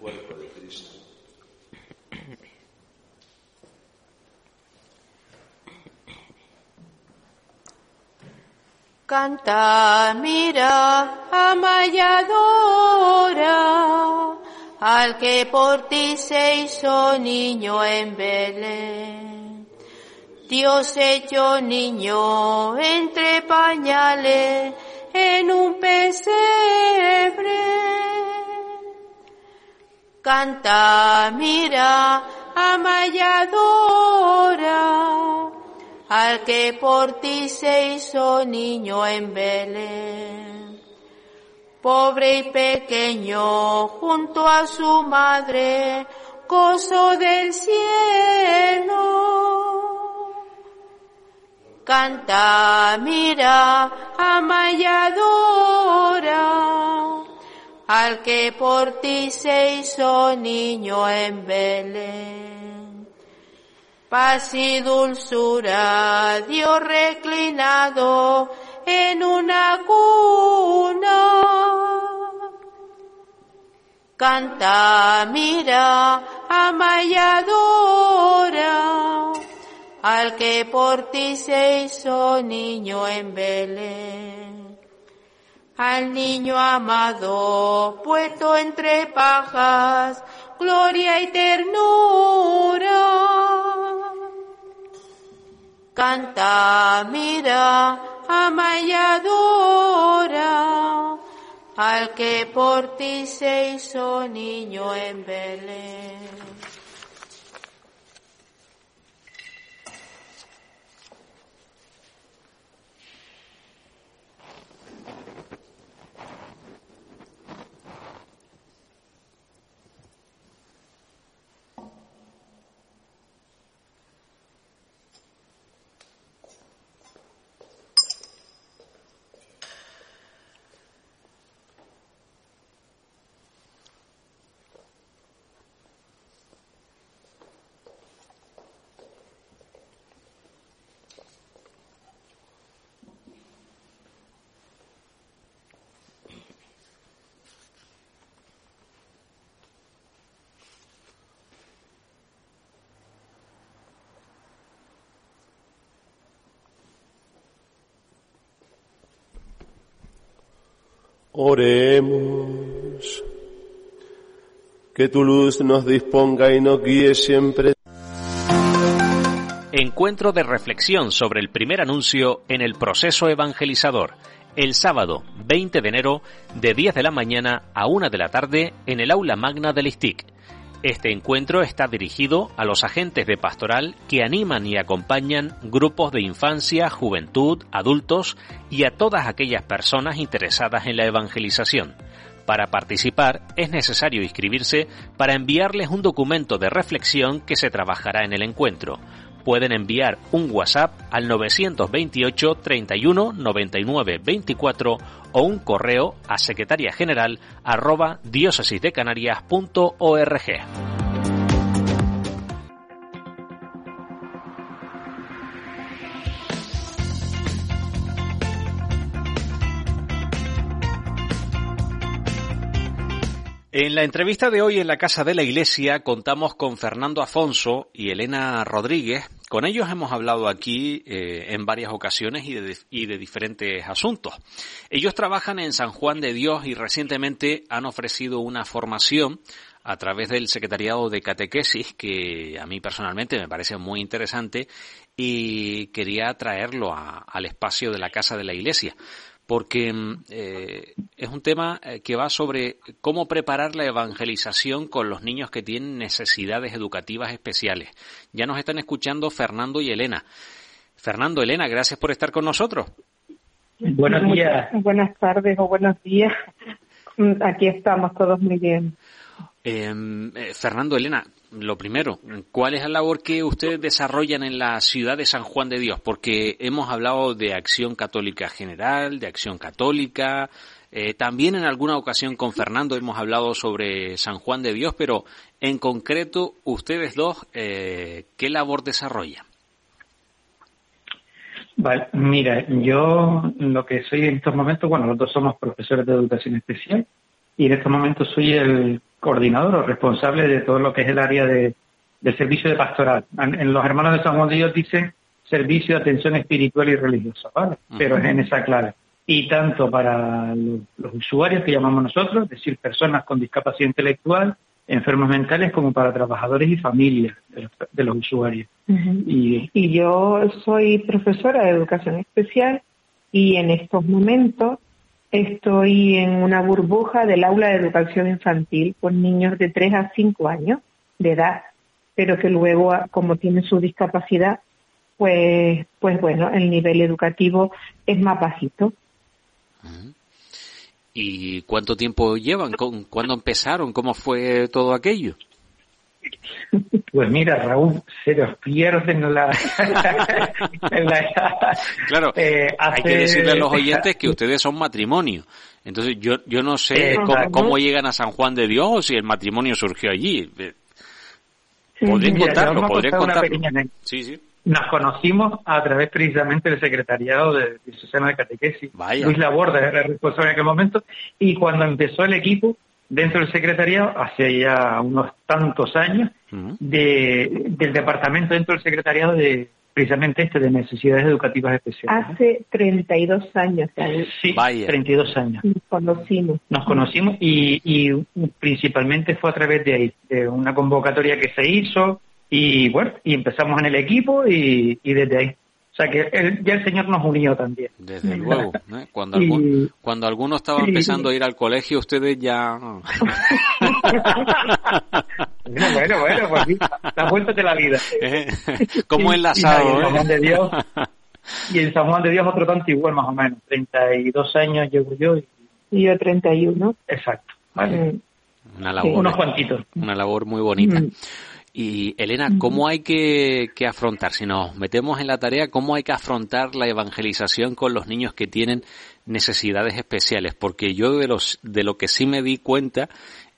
cuerpo de Cristo. Canta, mira, amayadora, al que por ti se hizo niño en Belén. Dios hecho niño entre pañales en un pesebre. Canta, mira, amayadora, al que por ti se hizo niño en Belén. Pobre y pequeño, junto a su madre, gozo del cielo. Canta, mira, amayadora, al que por ti se hizo niño en Belén. Paz y dulzura, Dios reclinado en una cuna. Canta, mira, amayadora, al que por ti se hizo niño en Belén. Al niño amado, puesto entre pajas, gloria y ternura. Canta, mira, amayadora, al que por ti se hizo niño en Belén. Oremos. Que tu luz nos disponga y nos guíe siempre. Encuentro de reflexión sobre el primer anuncio en el proceso evangelizador, el sábado 20 de enero de 10 de la mañana a 1 de la tarde en el aula magna del ISTIC. Este encuentro está dirigido a los agentes de pastoral que animan y acompañan grupos de infancia, juventud, adultos y a todas aquellas personas interesadas en la evangelización. Para participar es necesario inscribirse para enviarles un documento de reflexión que se trabajará en el encuentro. Pueden enviar un WhatsApp al 928 31 99 24 o un correo a secretaria general arroba diócesisdecanarias.org. En la entrevista de hoy en la Casa de la Iglesia contamos con Fernando Afonso y Elena Rodríguez. Con ellos hemos hablado aquí eh, en varias ocasiones y de, y de diferentes asuntos. Ellos trabajan en San Juan de Dios y recientemente han ofrecido una formación a través del Secretariado de Catequesis que a mí personalmente me parece muy interesante y quería traerlo a- al espacio de la Casa de la Iglesia porque mm, eh, es un tema eh, que va sobre cómo preparar la evangelización con los niños que tienen necesidades educativas especiales. Ya nos están escuchando Fernando y Elena. Fernando, Elena, gracias por estar con nosotros. Buenos días. Buenas tardes o buenos días. Aquí estamos todos muy bien. Eh, eh, Fernando, Elena, lo primero, ¿cuál es la labor que ustedes desarrollan en la ciudad de San Juan de Dios? Porque hemos hablado de acción católica general, de acción católica, eh, también en alguna ocasión con Fernando hemos hablado sobre San Juan de Dios, pero en concreto, ustedes dos, eh, ¿qué labor desarrollan? Vale, mira, yo lo que soy en estos momentos, bueno, los dos somos profesores de educación especial y en estos momentos soy el coordinador o responsable de todo lo que es el área de, del servicio de pastoral. En, los hermanos de San Juan de Dios dicen servicio de atención espiritual y religiosa, ¿vale? Pero es en esa clave. Y tanto para los, los usuarios que llamamos nosotros, es decir, personas con discapacidad intelectual, enfermos mentales como para trabajadores y familias de los, usuarios. y, y yo soy profesora de educación especial y en estos momentos estoy en una burbuja del aula de educación infantil con niños de 3 a 5 años de edad, pero que luego, como tienen su discapacidad, pues, pues bueno, el nivel educativo es más bajito. ¿Y cuánto tiempo llevan? ¿Cuándo empezaron? ¿Cómo fue todo aquello? Pues mira, Raúl, se los pierden la... claro, eh, hay que decirle a los oyentes que ustedes son matrimonio. Entonces yo, yo no sé cómo, llegan a San Juan de Dios o si el matrimonio surgió allí. Contarlo, podrían contarlo. Sí, sí. Nos conocimos a través precisamente del secretariado de Susana de Catequesis. Luis Laborda era responsable en aquel momento. Y cuando empezó el equipo, dentro del secretariado, hace ya unos tantos años, de, del departamento dentro del secretariado de precisamente este de necesidades educativas especiales. Hace 32 años. Sí, Vaya. 32 años. Nos conocimos. Nos conocimos y, y principalmente fue a través de ahí, de una convocatoria que se hizo, y bueno, y empezamos en el equipo y, desde ahí. O sea que ya el Señor nos unió también. Desde luego. ¿eh? Cuando, cuando alguno estaba empezando a ir al colegio, ustedes ya... bueno, bueno, bueno, pues sí, la vuelta de la vida. Como enlazado. Y, Juan de Dios, y en San Juan de Dios otro tanto igual más o menos. 32 años llevo yo. Y, yo 31. Exacto. Vale. Una labor, Unos cuantitos. Una labor muy bonita. Mm. Y Elena, ¿cómo hay que, afrontar, si nos metemos en la tarea, cómo hay que afrontar la evangelización con los niños que tienen necesidades especiales? Porque yo de, los, de lo que sí me di cuenta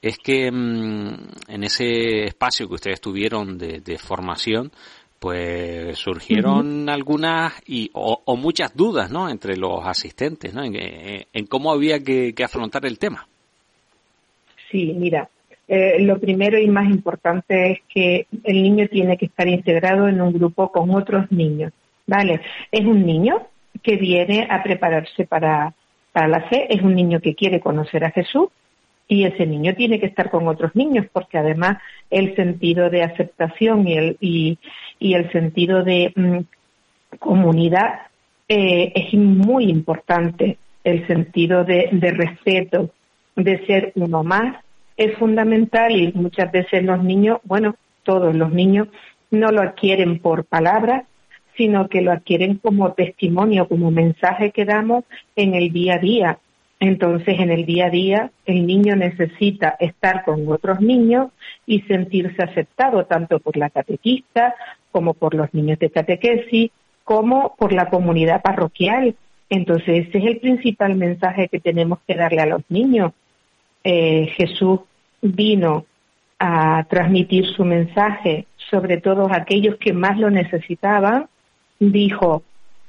es que mm, en ese espacio que ustedes tuvieron de, formación, pues surgieron algunas y, o, muchas dudas, ¿no? Entre los asistentes, ¿no? En, cómo había que afrontar el tema. Sí, mira, eh, lo primero y más importante es que el niño tiene que estar integrado en un grupo con otros niños. ¿Vale? Es un niño que viene a prepararse para, la fe, es un niño que quiere conocer a Jesús y ese niño tiene que estar con otros niños porque además el sentido de aceptación y el, y, el sentido de mm, comunidad eh, es muy importante, el sentido de, de respeto, de ser uno más es fundamental y muchas veces los niños, bueno, todos los niños no lo adquieren por palabras, sino que lo adquieren como testimonio, como mensaje que damos en el día a día. Entonces, en el día a día, el niño necesita estar con otros niños y sentirse aceptado tanto por la catequista como por los niños de catequesis, como por la comunidad parroquial. Entonces, ese es el principal mensaje que tenemos que darle a los niños. Eh, Jesús vino a transmitir su mensaje sobre todos aquellos que más lo necesitaban, dijo,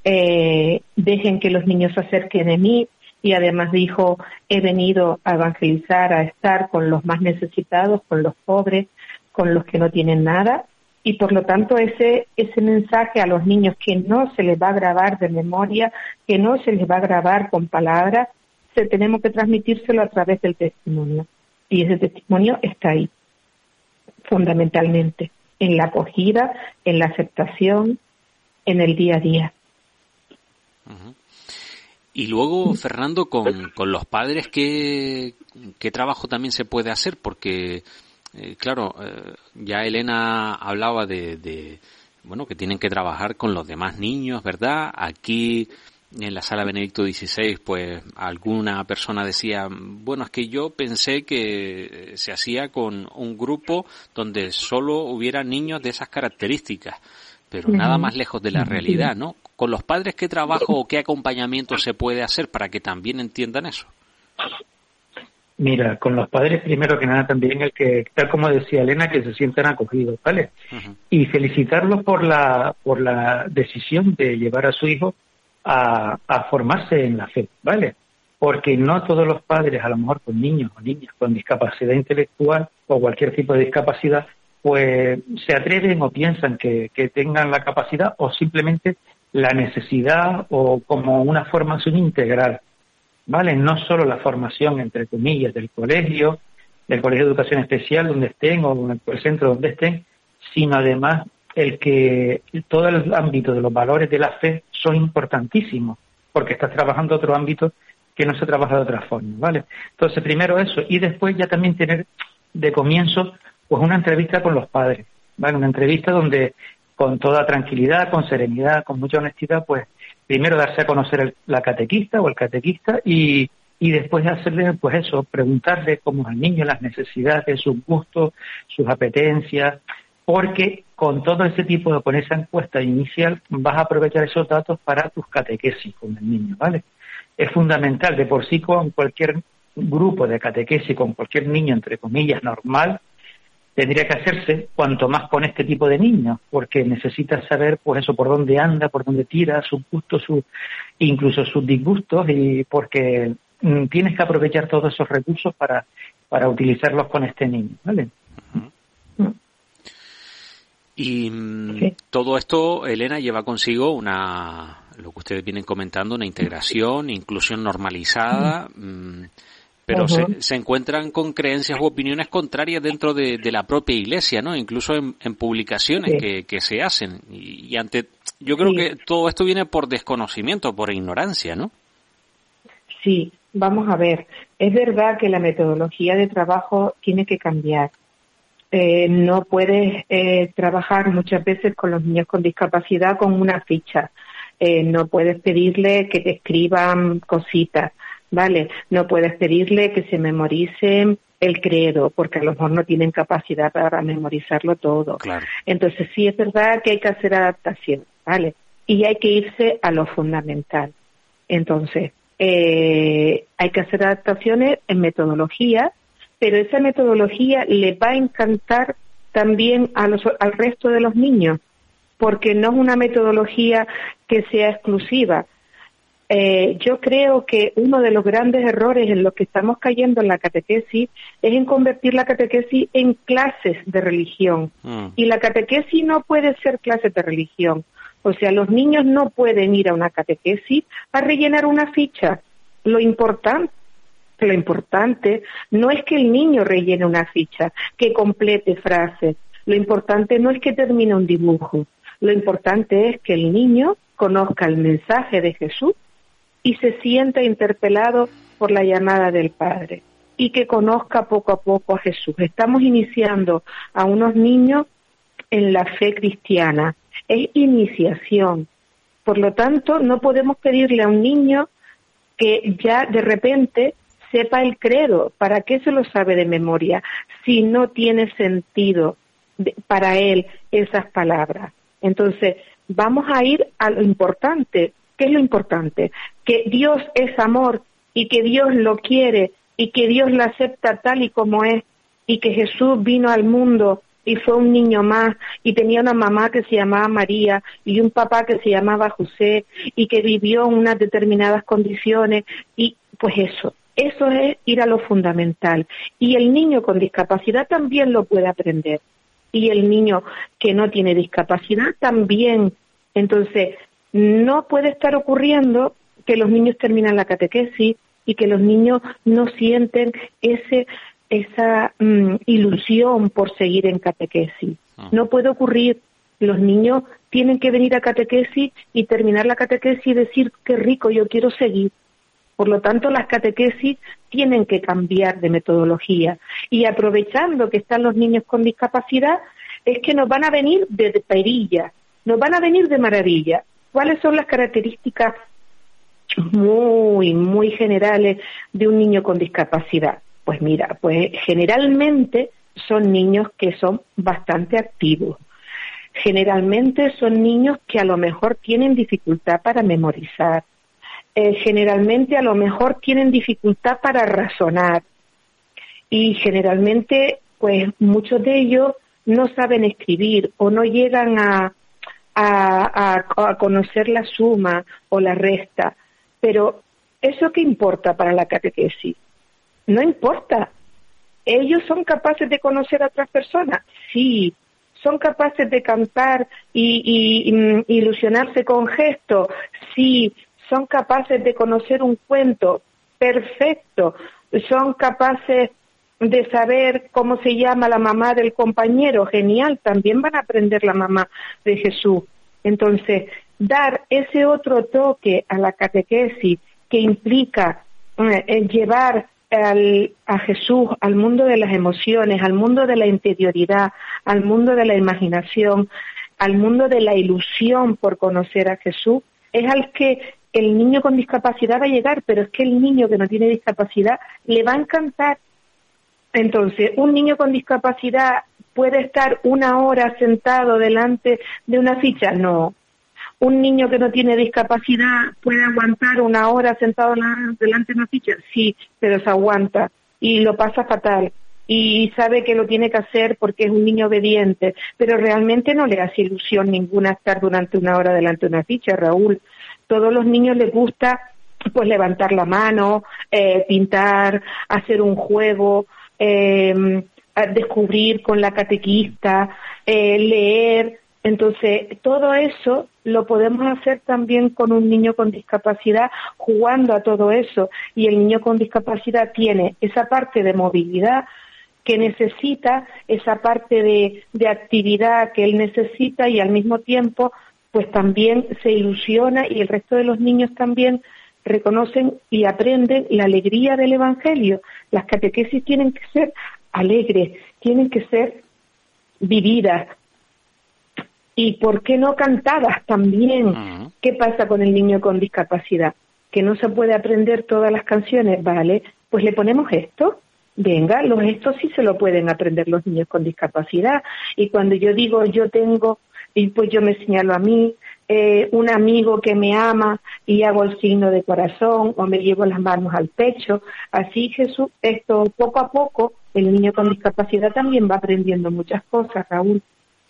eh, dejen que los niños se acerquen a mí y además dijo, he venido a evangelizar, a estar con los más necesitados, con los pobres, con los que no tienen nada y por lo tanto ese, ese mensaje a los niños que no se les va a grabar de memoria, que no se les va a grabar con palabras, tenemos que transmitírselo a través del testimonio. Y ese testimonio está ahí, fundamentalmente, en la acogida, en la aceptación, en el día a día. Y luego, Fernando, con, con los padres, ¿qué, ¿qué, trabajo también se puede hacer? Porque, eh, claro, eh, ya Elena hablaba de, de, bueno, que tienen que trabajar con los demás niños, ¿verdad? Aquí en la sala Benedicto XVI, pues alguna persona decía, bueno, es que yo pensé que se hacía con un grupo donde solo hubiera niños de esas características, pero nada más lejos de la realidad, ¿no? Con los padres, ¿qué trabajo o qué acompañamiento se puede hacer para que también entiendan eso? Mira, con los padres primero que nada también el que, tal como decía Elena, que se sientan acogidos, ¿vale? Y felicitarlos por la, por la decisión de llevar a su hijo a, formarse en la fe, ¿vale? porque no todos los padres, a lo mejor con niños o niñas con discapacidad intelectual o cualquier tipo de discapacidad, pues se atreven o piensan que, tengan la capacidad o simplemente la necesidad o como una formación integral, ¿vale? No solo la formación, entre comillas, del colegio, del colegio de educación especial donde estén o en el centro donde estén, sino además el que todo el ámbito de los valores de la fe son importantísimos, porque estás trabajando otro ámbito que no se trabaja de otra forma, ¿vale? Entonces, primero eso, y después ya también tener de comienzo pues una entrevista con los padres, ¿vale? Una entrevista donde con toda tranquilidad, con serenidad, con mucha honestidad, pues primero darse a conocer la catequista o el catequista y, y después hacerle, pues eso, preguntarle cómo al niño las necesidades, sus gustos, sus apetencias, porque con todo ese tipo de, con esa encuesta inicial vas a aprovechar esos datos para tus catequesis con el niño, ¿vale? es fundamental. De por sí, con cualquier grupo de catequesis, con cualquier niño, entre comillas, normal, tendría que hacerse cuanto más con este tipo de niños, porque necesitas saber, pues eso, por dónde anda, por dónde tira, sus gustos, sus, incluso sus disgustos, y porque mm, tienes que aprovechar todos esos recursos para, para utilizarlos con este niño, ¿vale? Y mm, todo esto, Elena, lleva consigo una, lo que ustedes vienen comentando, una integración, inclusión normalizada, mm, pero se, encuentran con creencias u opiniones contrarias dentro de, la propia iglesia, ¿no? Incluso en, publicaciones que, se hacen. Y, ante, yo creo que todo esto viene por desconocimiento, por ignorancia, ¿no? Sí, vamos a ver. Es verdad que la metodología de trabajo tiene que cambiar. Eh, no puedes eh, trabajar muchas veces con los niños con discapacidad con una ficha. Eh, no puedes pedirle que te escriban cositas, ¿vale? No puedes pedirle que se memoricen el credo, porque a lo mejor no tienen capacidad para memorizarlo todo. Entonces sí es verdad que hay que hacer adaptación, ¿vale? Y hay que irse a lo fundamental. Entonces, hay que hacer adaptaciones en metodología pero esa metodología le va a encantar también a los, al resto de los niños, porque no es una metodología que sea exclusiva. Eh, yo creo que uno de los grandes errores en los que estamos cayendo en la catequesis es en convertir la catequesis en clases de religión. Mm. Y la catequesis no puede ser clases de religión. O sea, los niños no pueden ir a una catequesis a rellenar una ficha. Lo importante lo importante no es que el niño rellene una ficha, que complete frases. Lo importante no es que termine un dibujo. Lo importante es que el niño conozca el mensaje de Jesús y se sienta interpelado por la llamada del Padre y que conozca poco a poco a Jesús. Estamos iniciando a unos niños en la fe cristiana. Es iniciación. Por lo tanto, no podemos pedirle a un niño que ya de repente sepa el credo. ¿Para qué se lo sabe de memoria si no tiene sentido para él esas palabras? Entonces, vamos a ir a lo importante. ¿Qué es lo importante? Que Dios es amor y que Dios lo quiere y que Dios lo acepta tal y como es y que Jesús vino al mundo y fue un niño más y tenía una mamá que se llamaba María y un papá que se llamaba José y que vivió en unas determinadas condiciones y pues eso, eso es ir a lo fundamental. Y el niño con discapacidad también lo puede aprender. Y el niño que no tiene discapacidad también. Entonces, no puede estar ocurriendo que los niños terminan la catequesis y que los niños no sienten ese, esa mm, ilusión por seguir en catequesis. Ah. No puede ocurrir. Los niños tienen que venir a catequesis y terminar la catequesis y decir, qué rico, yo quiero seguir. Por lo tanto, las catequesis tienen que cambiar de metodología y aprovechando que están los niños con discapacidad, es que nos van a venir de perilla, nos van a venir de maravilla. ¿Cuáles son las características muy, muy generales de un niño con discapacidad? Pues mira, pues generalmente son niños que son bastante activos. Generalmente son niños que a lo mejor tienen dificultad para memorizar, eh, generalmente a lo mejor tienen dificultad para razonar y generalmente pues muchos de ellos no saben escribir o no llegan a, a, conocer la suma o la resta, pero ¿eso qué importa para la catequesis? No importa. ¿Ellos son capaces de conocer a otras personas? Sí. ¿Son capaces de cantar y, y mm, ilusionarse con gestos? Sí. ¿Son capaces de conocer un cuento? Perfecto. ¿Son capaces de saber cómo se llama la mamá del compañero? Genial. También van a aprender la mamá de Jesús. Entonces, dar ese otro toque a la catequesis que implica eh, llevar a Jesús al mundo de las emociones, al mundo de la interioridad, al mundo de la imaginación, al mundo de la ilusión por conocer a Jesús, es al que el niño con discapacidad va a llegar, pero es que el niño que no tiene discapacidad le va a encantar. Entonces, un niño con discapacidad puede estar una hora sentado delante de una ficha, no, un niño que no tiene discapacidad puede aguantar una hora sentado delante de una ficha, sí, pero se aguanta y lo pasa fatal y sabe que lo tiene que hacer porque es un niño obediente, pero realmente no le hace ilusión ninguna estar durante una hora delante de una ficha, Raúl. Todos los niños les gusta pues levantar la mano, eh, pintar, hacer un juego, eh, descubrir con la catequista, eh, leer, entonces, todo eso lo podemos hacer también con un niño con discapacidad, jugando a todo eso. Y el niño con discapacidad tiene esa parte de movilidad que necesita, esa parte de, de actividad que él necesita y al mismo tiempo, pues también se ilusiona y el resto de los niños también reconocen y aprenden la alegría del Evangelio. Las catequesis tienen que ser alegres, tienen que ser vividas, y por qué no cantadas también. ¿Qué pasa con el niño con discapacidad? Que no se puede aprender todas las canciones, ¿vale? Pues le ponemos esto. Venga, los gestos sí se lo pueden aprender los niños con discapacidad. Y cuando yo digo yo tengo, y pues yo me señalo a mí, eh, un amigo que me ama y hago el signo de corazón o me llevo las manos al pecho. Así Jesús, esto poco a poco, el niño con discapacidad también va aprendiendo muchas cosas, Raúl.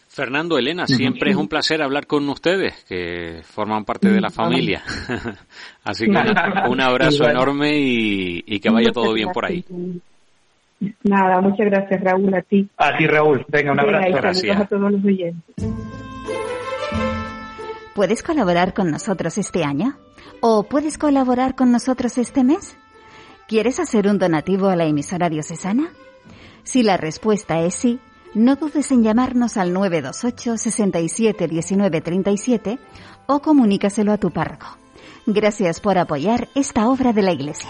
Fernando, Elena, siempre es un placer hablar con ustedes, que forman parte de la familia. Así que un abrazo enorme y, que vaya todo bien por ahí. Nada, muchas gracias Raúl, a ti. A ti Raúl, venga, un abrazo. gracias. a todos los oyentes. ¿Puedes colaborar con nosotros este año? ¿O puedes colaborar con nosotros este mes? ¿Quieres hacer un donativo a la emisora diocesana? Si la respuesta es sí, no dudes en llamarnos al 928 67 19 37 o comunícaselo a tu párroco. Gracias por apoyar esta obra de la Iglesia.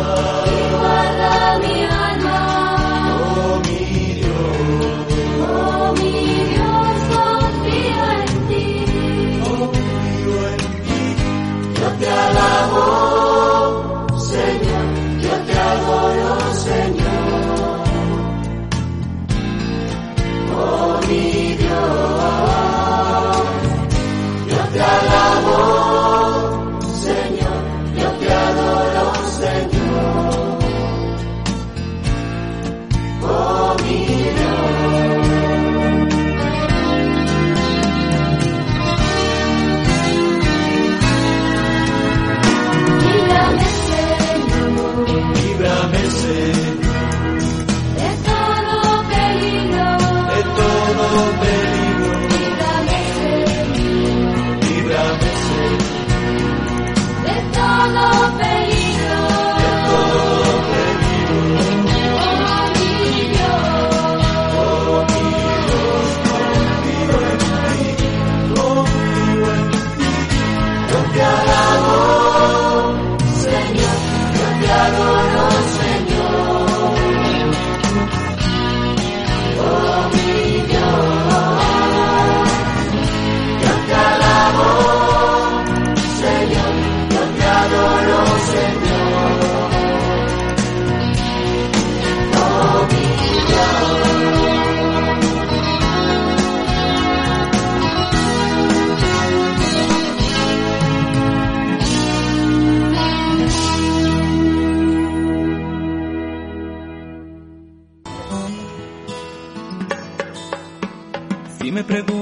love.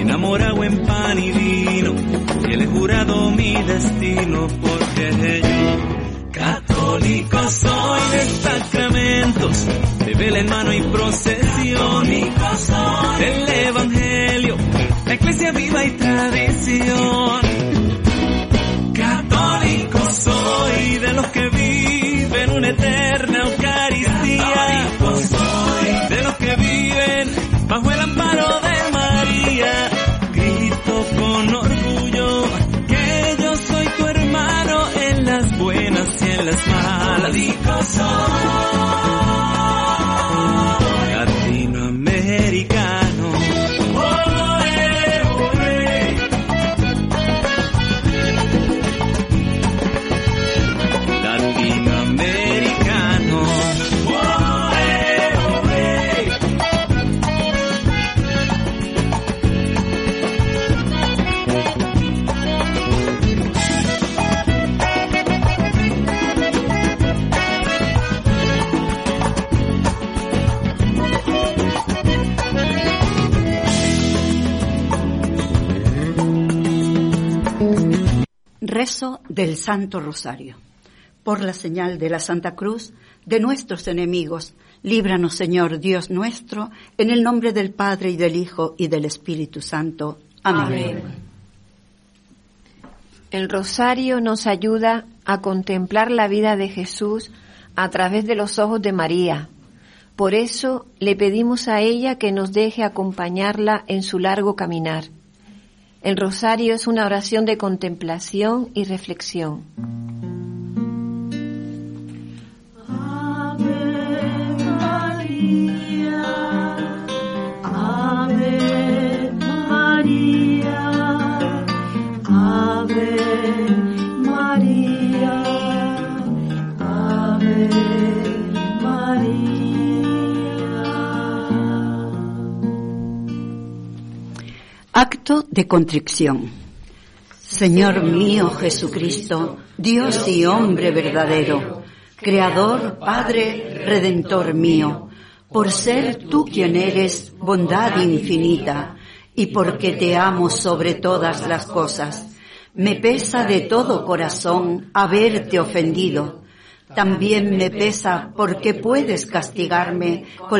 enamorado en pan y vino y le he jurado mi destino porque yo católico soy de sacramentos de vela en mano y procesión del evangelio la iglesia viva y tradición Rezo del Santo Rosario. Por la señal de la Santa Cruz de nuestros enemigos, líbranos Señor Dios nuestro, en el nombre del Padre y del Hijo y del Espíritu Santo. Amén. El rosario nos ayuda a contemplar la vida de Jesús a través de los ojos de María. Por eso le pedimos a ella que nos deje acompañarla en su largo caminar. El rosario es una oración de contemplación y reflexión. Contrición. Señor mío Jesucristo, Dios y hombre verdadero, Creador, Padre, Redentor mío, por ser tú quien eres bondad infinita y porque te amo sobre todas las cosas, me pesa de todo corazón haberte ofendido. También me pesa porque puedes castigarme con